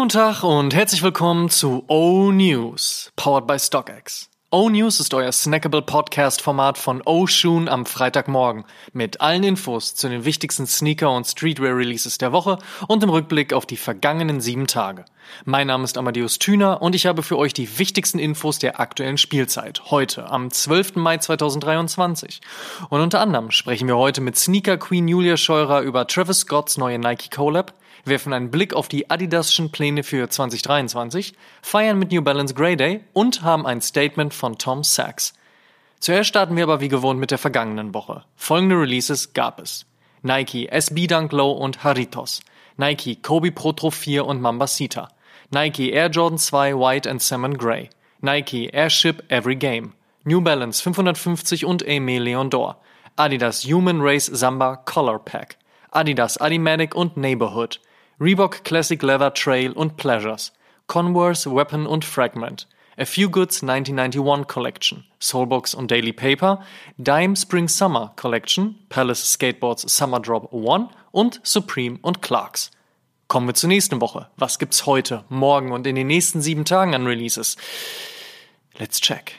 Guten Tag und herzlich willkommen zu O News, powered by StockX. O News ist euer snackable Podcast-Format von O Shoon am Freitagmorgen mit allen Infos zu den wichtigsten Sneaker- und Streetwear-Releases der Woche und im Rückblick auf die vergangenen sieben Tage. Mein Name ist Amadeus Thüner und ich habe für euch die wichtigsten Infos der aktuellen Spielzeit, heute am 12. Mai 2023. Und unter anderem sprechen wir heute mit Sneaker Queen Julia Scheurer über Travis Scotts neue Nike Collab, werfen einen Blick auf die Adidas'schen Pläne für 2023, feiern mit New Balance Grey Day und haben ein Statement von Tom Sachs. Zuerst starten wir aber wie gewohnt mit der vergangenen Woche. Folgende Releases gab es. Nike SB Dunk Low und Haritos. Nike Kobe Pro Tro 4 und Mambasita. Nike Air Jordan 2 White and Salmon Grey. Nike Airship Every Game. New Balance 550 und Aimé Leon d'Or. Adidas Human Race Samba Color Pack. Adidas Adimatic und Neighborhood. Reebok Classic Leather Trail und Pleasures, Converse Weapon und Fragment, A Few Goods 1991 Collection, Soulbox und Daily Paper, Dime Spring Summer Collection, Palace Skateboards Summer Drop 1 und Supreme und Clarks. Kommen wir zur nächsten Woche. Was gibt's heute, morgen und in den nächsten sieben Tagen an Releases? Let's check.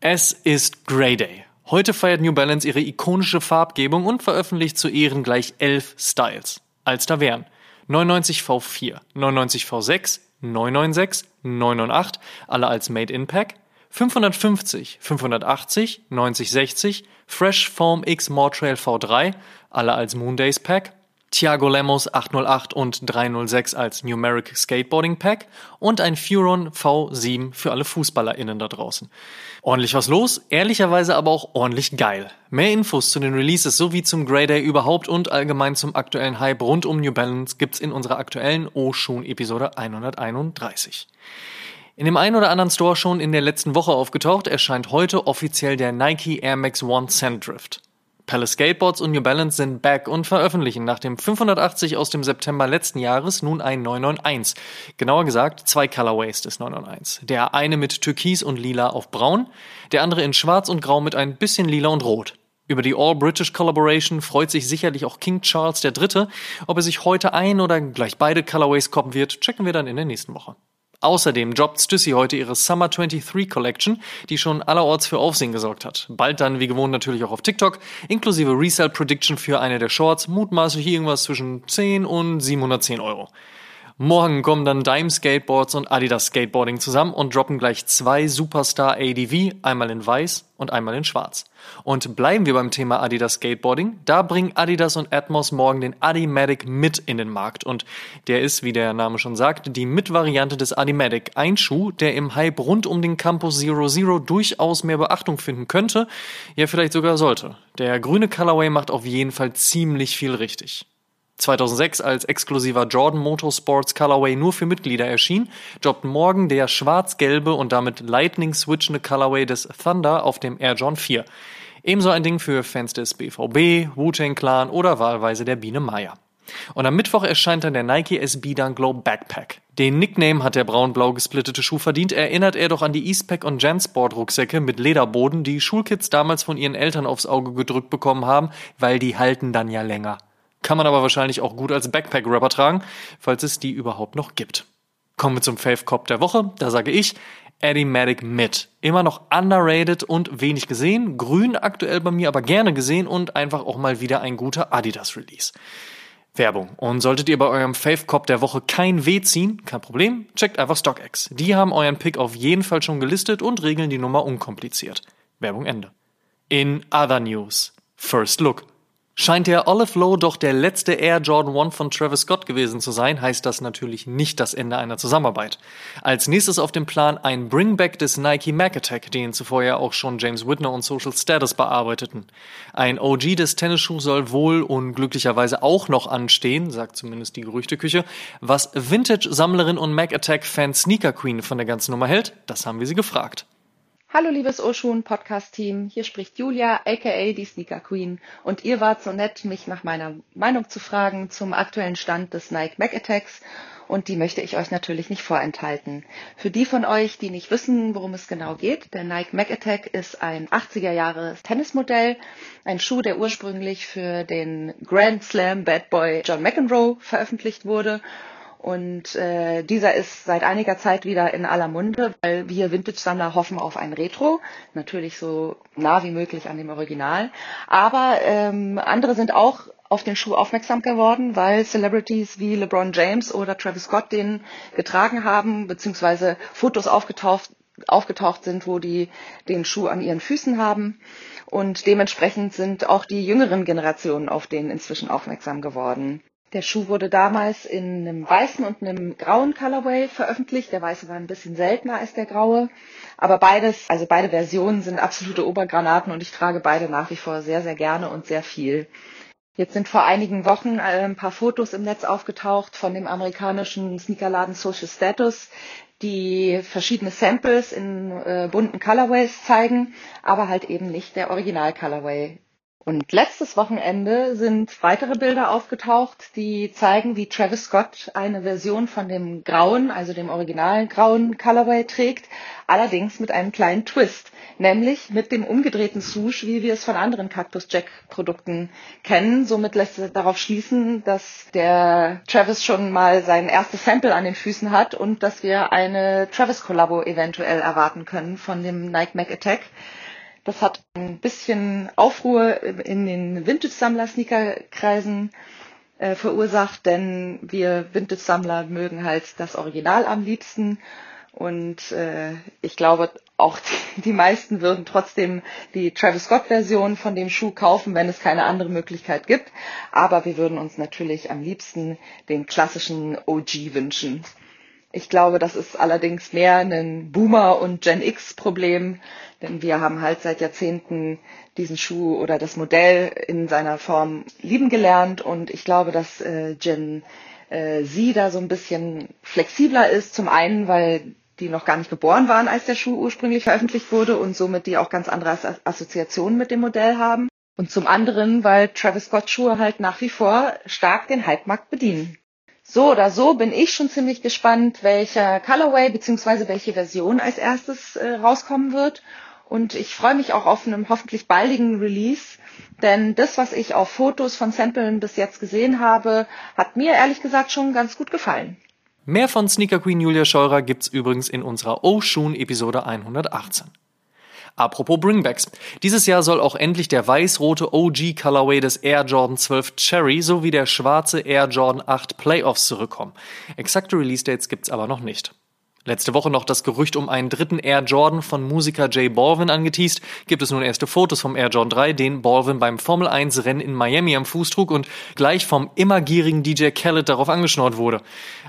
Es ist Grey Day. Heute feiert New Balance ihre ikonische Farbgebung und veröffentlicht zu Ehren gleich elf Styles. Als da wären 99 V4, 99 V6, 996, 998, alle als Made-in-Pack, 550, 580, 9060, Fresh Foam X Mortrail V3, alle als Moondays Pack, Thiago Lemos 808 und 306 als Numeric Skateboarding Pack und ein Furon V7 für alle FußballerInnen da draußen. Ordentlich was los, ehrlicherweise aber auch ordentlich geil. Mehr Infos zu den Releases sowie zum Grey Day überhaupt und allgemein zum aktuellen Hype rund um New Balance gibt's in unserer aktuellen O-Shoon-Episode 131. In dem einen oder anderen Store schon in der letzten Woche aufgetaucht, erscheint heute offiziell der Nike Air Max One Sandrift. Palace Skateboards und New Balance sind back und veröffentlichen nach dem 580 aus dem September letzten Jahres nun ein 991. Genauer gesagt zwei Colorways des 991. Der eine mit Türkis und Lila auf Braun, der andere in Schwarz und Grau mit ein bisschen Lila und Rot. Über die All-British Collaboration freut sich sicherlich auch King Charles III. Ob er sich heute ein oder gleich beide Colorways koppen wird, checken wir dann in der nächsten Woche. Außerdem droppt Stussy heute ihre Summer 23 Collection, die schon allerorts für Aufsehen gesorgt hat. Bald dann, wie gewohnt, natürlich auch auf TikTok, inklusive Resale Prediction für eine der Shorts, mutmaßlich irgendwas zwischen 10 und 710 Euro. Morgen kommen dann Dime Skateboards und Adidas Skateboarding zusammen und droppen gleich zwei Superstar ADV, einmal in weiß und einmal in schwarz. Und bleiben wir beim Thema Adidas Skateboarding, da bringen Adidas und Atmos morgen den Adimatic mit in den Markt und der ist, wie der Name schon sagt, die Mit-Variante des Adimatic, ein Schuh, der im Hype rund um den Campus Zero Zero durchaus mehr Beachtung finden könnte, ja vielleicht sogar sollte. Der grüne Colorway macht auf jeden Fall ziemlich viel richtig. 2006 als exklusiver Jordan Motorsports Colorway nur für Mitglieder erschien, droppt morgen der schwarz-gelbe und damit Lightning switchende Colorway des Thunder auf dem Air John 4. Ebenso ein Ding für Fans des BVB, Wu-Tang Clan oder wahlweise der Biene Maya. Und am Mittwoch erscheint dann der Nike SB Dunk Glow Backpack. Den Nickname hat der braun-blau gesplittete Schuh verdient, erinnert er doch an die Eastpack und Jansport Rucksäcke mit Lederboden, die Schulkids damals von ihren Eltern aufs Auge gedrückt bekommen haben, weil die halten dann ja länger. Kann man aber wahrscheinlich auch gut als Backpack-Rapper tragen, falls es die überhaupt noch gibt. Kommen wir zum Fave Cop der Woche. Da sage ich Eddie Matic mit. Immer noch underrated und wenig gesehen. Grün aktuell bei mir aber gerne gesehen und einfach auch mal wieder ein guter Adidas Release. Werbung. Und solltet ihr bei eurem Fave Cop der Woche kein W ziehen, kein Problem, checkt einfach StockX. Die haben euren Pick auf jeden Fall schon gelistet und regeln die Nummer unkompliziert. Werbung Ende. In other news. First Look. Scheint der Olive Low doch der letzte Air Jordan 1 von Travis Scott gewesen zu sein, heißt das natürlich nicht das Ende einer Zusammenarbeit. Als nächstes auf dem Plan ein Bringback des Nike Mac Attack, den zuvor ja auch schon James Whitner und Social Status bearbeiteten. Ein OG des Tennisschuhs soll wohl und glücklicherweise auch noch anstehen, sagt zumindest die Gerüchteküche. Was Vintage-Sammlerin und Mac Attack-Fan Sneaker Queen von der ganzen Nummer hält, das haben wir sie gefragt. Hallo liebes Oshun Podcast Team, hier spricht Julia aka die Sneaker Queen. Und ihr wart so nett, mich nach meiner Meinung zu fragen zum aktuellen Stand des Nike Mac Attacks. Und die möchte ich euch natürlich nicht vorenthalten. Für die von euch, die nicht wissen, worum es genau geht, der Nike Mac Attack ist ein 80er Jahre Tennismodell, ein Schuh, der ursprünglich für den Grand Slam Bad Boy John McEnroe veröffentlicht wurde Und äh, dieser ist seit einiger Zeit wieder in aller Munde, weil wir Vintage-Sammler hoffen auf ein Retro. Natürlich so nah wie möglich an dem Original. Aber ähm, andere sind auch auf den Schuh aufmerksam geworden, weil Celebrities wie LeBron James oder Travis Scott den getragen haben, beziehungsweise Fotos aufgetaucht, aufgetaucht sind, wo die den Schuh an ihren Füßen haben. Und dementsprechend sind auch die jüngeren Generationen auf den inzwischen aufmerksam geworden. Der Schuh wurde damals in einem weißen und einem grauen Colorway veröffentlicht. Der weiße war ein bisschen seltener als der graue. Aber beides, also beide Versionen sind absolute Obergranaten und ich trage beide nach wie vor sehr, sehr gerne und sehr viel. Jetzt sind vor einigen Wochen äh, ein paar Fotos im Netz aufgetaucht von dem amerikanischen Sneakerladen Social Status, die verschiedene Samples in äh, bunten Colorways zeigen, aber halt eben nicht der Original Colorway und letztes Wochenende sind weitere Bilder aufgetaucht, die zeigen, wie Travis Scott eine Version von dem grauen, also dem originalen grauen Colorway trägt, allerdings mit einem kleinen Twist, nämlich mit dem umgedrehten Swoosh, wie wir es von anderen Cactus Jack Produkten kennen. Somit lässt es darauf schließen, dass der Travis schon mal sein erstes Sample an den Füßen hat und dass wir eine Travis Collabo eventuell erwarten können von dem Nike Mac Attack. Das hat ein bisschen Aufruhr in den Vintage-Sammler-Sneaker-Kreisen äh, verursacht, denn wir Vintage-Sammler mögen halt das Original am liebsten. Und äh, ich glaube, auch die, die meisten würden trotzdem die Travis Scott-Version von dem Schuh kaufen, wenn es keine andere Möglichkeit gibt. Aber wir würden uns natürlich am liebsten den klassischen OG wünschen. Ich glaube, das ist allerdings mehr ein Boomer- und Gen X-Problem, denn wir haben halt seit Jahrzehnten diesen Schuh oder das Modell in seiner Form lieben gelernt und ich glaube, dass äh, Gen äh, Z da so ein bisschen flexibler ist. Zum einen, weil die noch gar nicht geboren waren, als der Schuh ursprünglich veröffentlicht wurde und somit die auch ganz andere Assoziationen mit dem Modell haben. Und zum anderen, weil Travis Scott Schuhe halt nach wie vor stark den Hype-Markt bedienen. So oder so bin ich schon ziemlich gespannt, welcher Colorway bzw. welche Version als erstes äh, rauskommen wird. Und ich freue mich auch auf einen hoffentlich baldigen Release, denn das, was ich auf Fotos von Samplen bis jetzt gesehen habe, hat mir ehrlich gesagt schon ganz gut gefallen. Mehr von Sneaker Queen Julia Scheurer gibt's übrigens in unserer Oshun Episode 118. Apropos Bringbacks. Dieses Jahr soll auch endlich der weiß-rote OG Colorway des Air Jordan 12 Cherry sowie der schwarze Air Jordan 8 Playoffs zurückkommen. Exakte Release Dates gibt's aber noch nicht. Letzte Woche noch das Gerücht um einen dritten Air Jordan von Musiker Jay Balvin angeteased, gibt es nun erste Fotos vom Air Jordan 3, den Balvin beim Formel 1 Rennen in Miami am Fuß trug und gleich vom immer gierigen DJ Khaled darauf angeschnort wurde.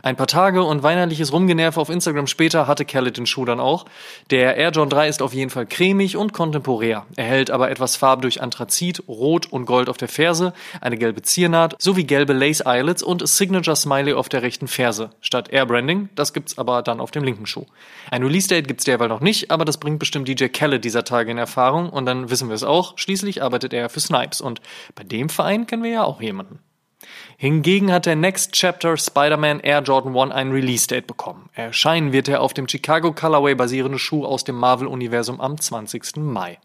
Ein paar Tage und weinerliches Rumgenerve auf Instagram später hatte Khaled den Schuh dann auch. Der Air Jordan 3 ist auf jeden Fall cremig und kontemporär. Er hält aber etwas Farbe durch Anthrazit, Rot und Gold auf der Ferse, eine gelbe Ziernaht sowie gelbe Lace Eyelets und Signature Smiley auf der rechten Ferse. Statt Air Branding, das gibt's aber dann auf dem linken Schuh. Ein Release-Date gibt's derweil noch nicht, aber das bringt bestimmt DJ Khaled dieser Tage in Erfahrung und dann wissen wir es auch. Schließlich arbeitet er für Snipes und bei dem Verein kennen wir ja auch jemanden. Hingegen hat der Next Chapter Spider-Man Air Jordan 1 ein Release-Date bekommen. Erscheinen wird er auf dem Chicago Colorway basierende Schuh aus dem Marvel-Universum am 20. Mai.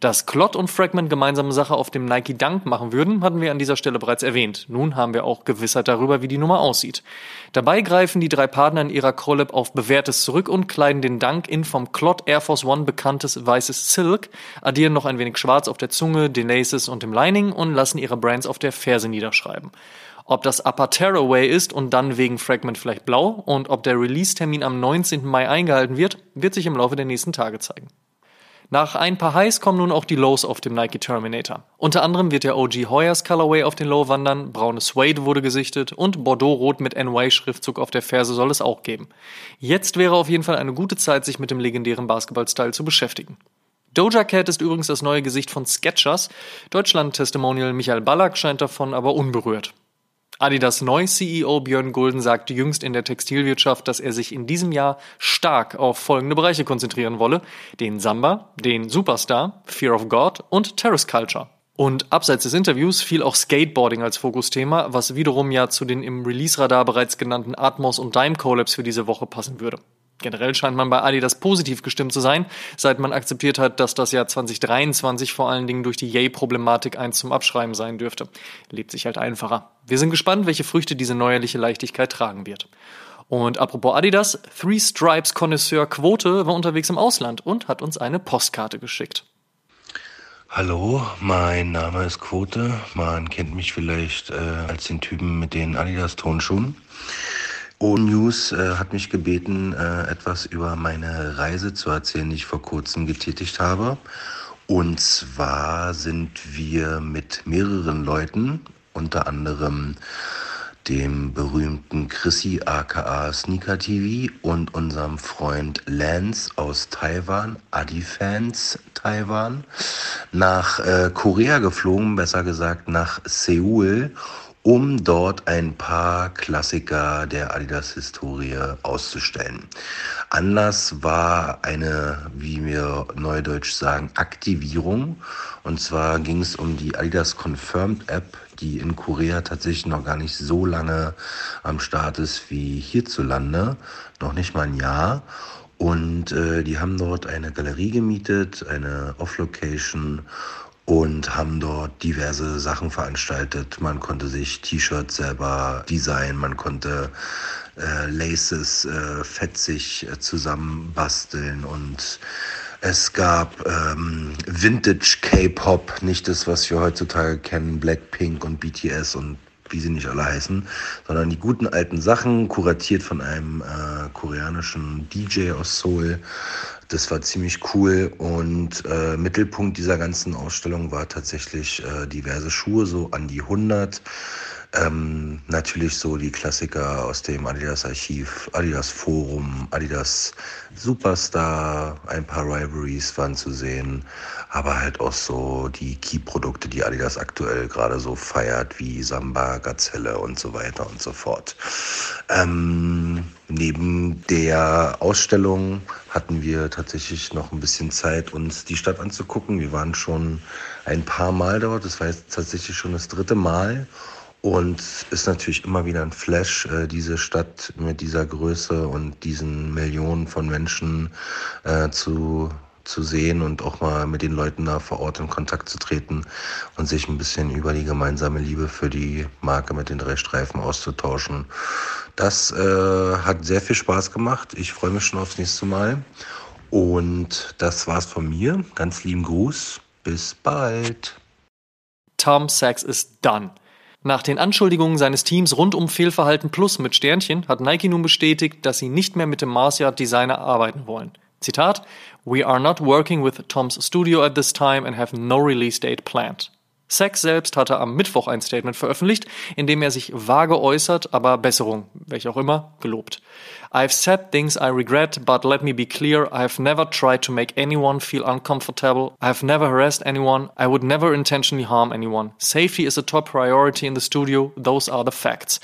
Dass Clot und Fragment gemeinsame Sache auf dem Nike Dunk machen würden, hatten wir an dieser Stelle bereits erwähnt. Nun haben wir auch Gewissheit darüber, wie die Nummer aussieht. Dabei greifen die drei Partner in ihrer Collab auf Bewährtes zurück und kleiden den Dunk in vom Clot Air Force One bekanntes weißes Silk, addieren noch ein wenig Schwarz auf der Zunge, den Laces und dem Lining und lassen ihre Brands auf der Ferse niederschreiben. Ob das Upper Tearaway ist und dann wegen Fragment vielleicht blau und ob der Release-Termin am 19. Mai eingehalten wird, wird sich im Laufe der nächsten Tage zeigen. Nach ein paar Highs kommen nun auch die Lows auf dem Nike Terminator. Unter anderem wird der OG Hoyers Colorway auf den Low wandern, braunes Suede wurde gesichtet und Bordeaux-Rot mit NY-Schriftzug auf der Ferse soll es auch geben. Jetzt wäre auf jeden Fall eine gute Zeit, sich mit dem legendären Basketball-Style zu beschäftigen. Doja Cat ist übrigens das neue Gesicht von Sketchers. Deutschland-Testimonial Michael Ballack scheint davon aber unberührt. Adidas Neu-CEO Björn Gulden sagte jüngst in der Textilwirtschaft, dass er sich in diesem Jahr stark auf folgende Bereiche konzentrieren wolle. Den Samba, den Superstar, Fear of God und Terrace Culture. Und abseits des Interviews fiel auch Skateboarding als Fokusthema, was wiederum ja zu den im Release-Radar bereits genannten Atmos und Dime Collabs für diese Woche passen würde. Generell scheint man bei Adidas positiv gestimmt zu sein, seit man akzeptiert hat, dass das Jahr 2023 vor allen Dingen durch die Yay-Problematik eins zum Abschreiben sein dürfte. Lebt sich halt einfacher. Wir sind gespannt, welche Früchte diese neuerliche Leichtigkeit tragen wird. Und apropos Adidas, Three Stripes Connoisseur Quote war unterwegs im Ausland und hat uns eine Postkarte geschickt. Hallo, mein Name ist Quote. Man kennt mich vielleicht äh, als den Typen mit den Adidas Tonschuhen. O News äh, hat mich gebeten, äh, etwas über meine Reise zu erzählen, die ich vor kurzem getätigt habe. Und zwar sind wir mit mehreren Leuten, unter anderem dem berühmten Chrissy aka Sneaker TV und unserem Freund Lance aus Taiwan, Adi-Fans Taiwan, nach äh, Korea geflogen, besser gesagt nach Seoul, um dort ein paar Klassiker der Adidas-Historie auszustellen. Anlass war eine, wie wir neudeutsch sagen, Aktivierung. Und zwar ging es um die Adidas Confirmed App, die in Korea tatsächlich noch gar nicht so lange am Start ist wie hierzulande, noch nicht mal ein Jahr. Und äh, die haben dort eine Galerie gemietet, eine Off-Location und haben dort diverse Sachen veranstaltet. Man konnte sich T-Shirts selber designen, man konnte äh, Laces äh, fetzig äh, zusammenbasteln und es gab ähm, Vintage K-Pop, nicht das, was wir heutzutage kennen, Blackpink und BTS und wie sie nicht alle heißen, sondern die guten alten Sachen, kuratiert von einem äh, koreanischen DJ aus Seoul. Das war ziemlich cool und äh, Mittelpunkt dieser ganzen Ausstellung war tatsächlich äh, diverse Schuhe, so an die 100 ähm, natürlich so die Klassiker aus dem Adidas Archiv, Adidas Forum, Adidas Superstar, ein paar Rivalries waren zu sehen, aber halt auch so die Key-Produkte, die Adidas aktuell gerade so feiert, wie Samba, Gazelle und so weiter und so fort. Ähm, neben der Ausstellung hatten wir tatsächlich noch ein bisschen Zeit, uns die Stadt anzugucken. Wir waren schon ein paar Mal dort, das war jetzt tatsächlich schon das dritte Mal. Und ist natürlich immer wieder ein Flash, äh, diese Stadt mit dieser Größe und diesen Millionen von Menschen äh, zu, zu sehen und auch mal mit den Leuten da vor Ort in Kontakt zu treten und sich ein bisschen über die gemeinsame Liebe für die Marke mit den drei Streifen auszutauschen. Das äh, hat sehr viel Spaß gemacht. Ich freue mich schon aufs nächste Mal. Und das war's von mir. Ganz lieben Gruß. Bis bald. Tom Sachs ist done. Nach den Anschuldigungen seines Teams rund um Fehlverhalten Plus mit Sternchen hat Nike nun bestätigt, dass sie nicht mehr mit dem Mars Yard Designer arbeiten wollen. Zitat: We are not working with Tom's studio at this time and have no release date planned. Sachs selbst hatte am Mittwoch ein Statement veröffentlicht, in dem er sich vage äußert, aber Besserung, welche auch immer, gelobt. I've said things I regret, but let me be clear, I have never tried to make anyone feel uncomfortable. I have never harassed anyone. I would never intentionally harm anyone. Safety is a top priority in the studio. Those are the facts.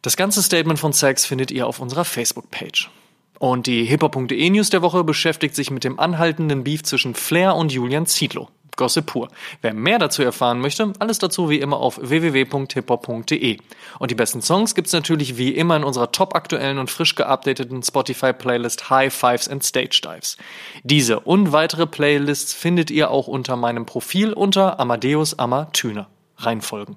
Das ganze Statement von Sachs findet ihr auf unserer Facebook-Page. Und die hiphop.de News der Woche beschäftigt sich mit dem anhaltenden Beef zwischen Flair und Julian Zietlow. Gossip pur. Wer mehr dazu erfahren möchte, alles dazu wie immer auf www.hiphop.de. Und die besten Songs gibt's natürlich wie immer in unserer top aktuellen und frisch geupdateten Spotify-Playlist High Fives and Stage Dives. Diese und weitere Playlists findet ihr auch unter meinem Profil unter Amadeus Amatüner. Reinfolgen.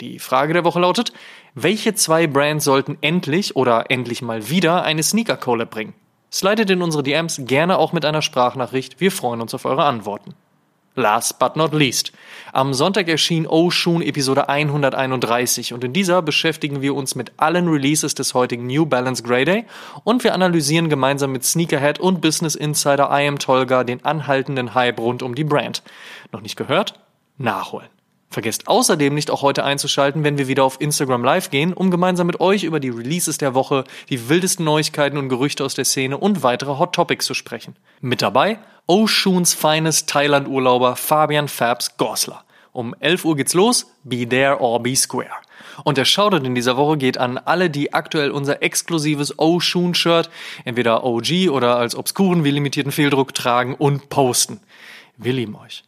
Die Frage der Woche lautet, welche zwei Brands sollten endlich oder endlich mal wieder eine Sneaker-Collab bringen? Slidet in unsere DMs gerne auch mit einer Sprachnachricht, wir freuen uns auf eure Antworten. Last but not least. Am Sonntag erschien Oshun Episode 131 und in dieser beschäftigen wir uns mit allen Releases des heutigen New Balance Grey Day und wir analysieren gemeinsam mit Sneakerhead und Business Insider I am Tolga den anhaltenden Hype rund um die Brand. Noch nicht gehört? Nachholen. Vergesst außerdem nicht auch heute einzuschalten, wenn wir wieder auf Instagram Live gehen, um gemeinsam mit euch über die Releases der Woche, die wildesten Neuigkeiten und Gerüchte aus der Szene und weitere Hot Topics zu sprechen. Mit dabei Oceans feines Thailand-Urlauber Fabian Fabs Gorsler. Um 11 Uhr geht's los, be there or be square. Und der Shoutout in dieser Woche geht an alle, die aktuell unser exklusives Oshun-Shirt entweder OG oder als obskuren wie limitierten Fehldruck tragen und posten. Wir lieben euch.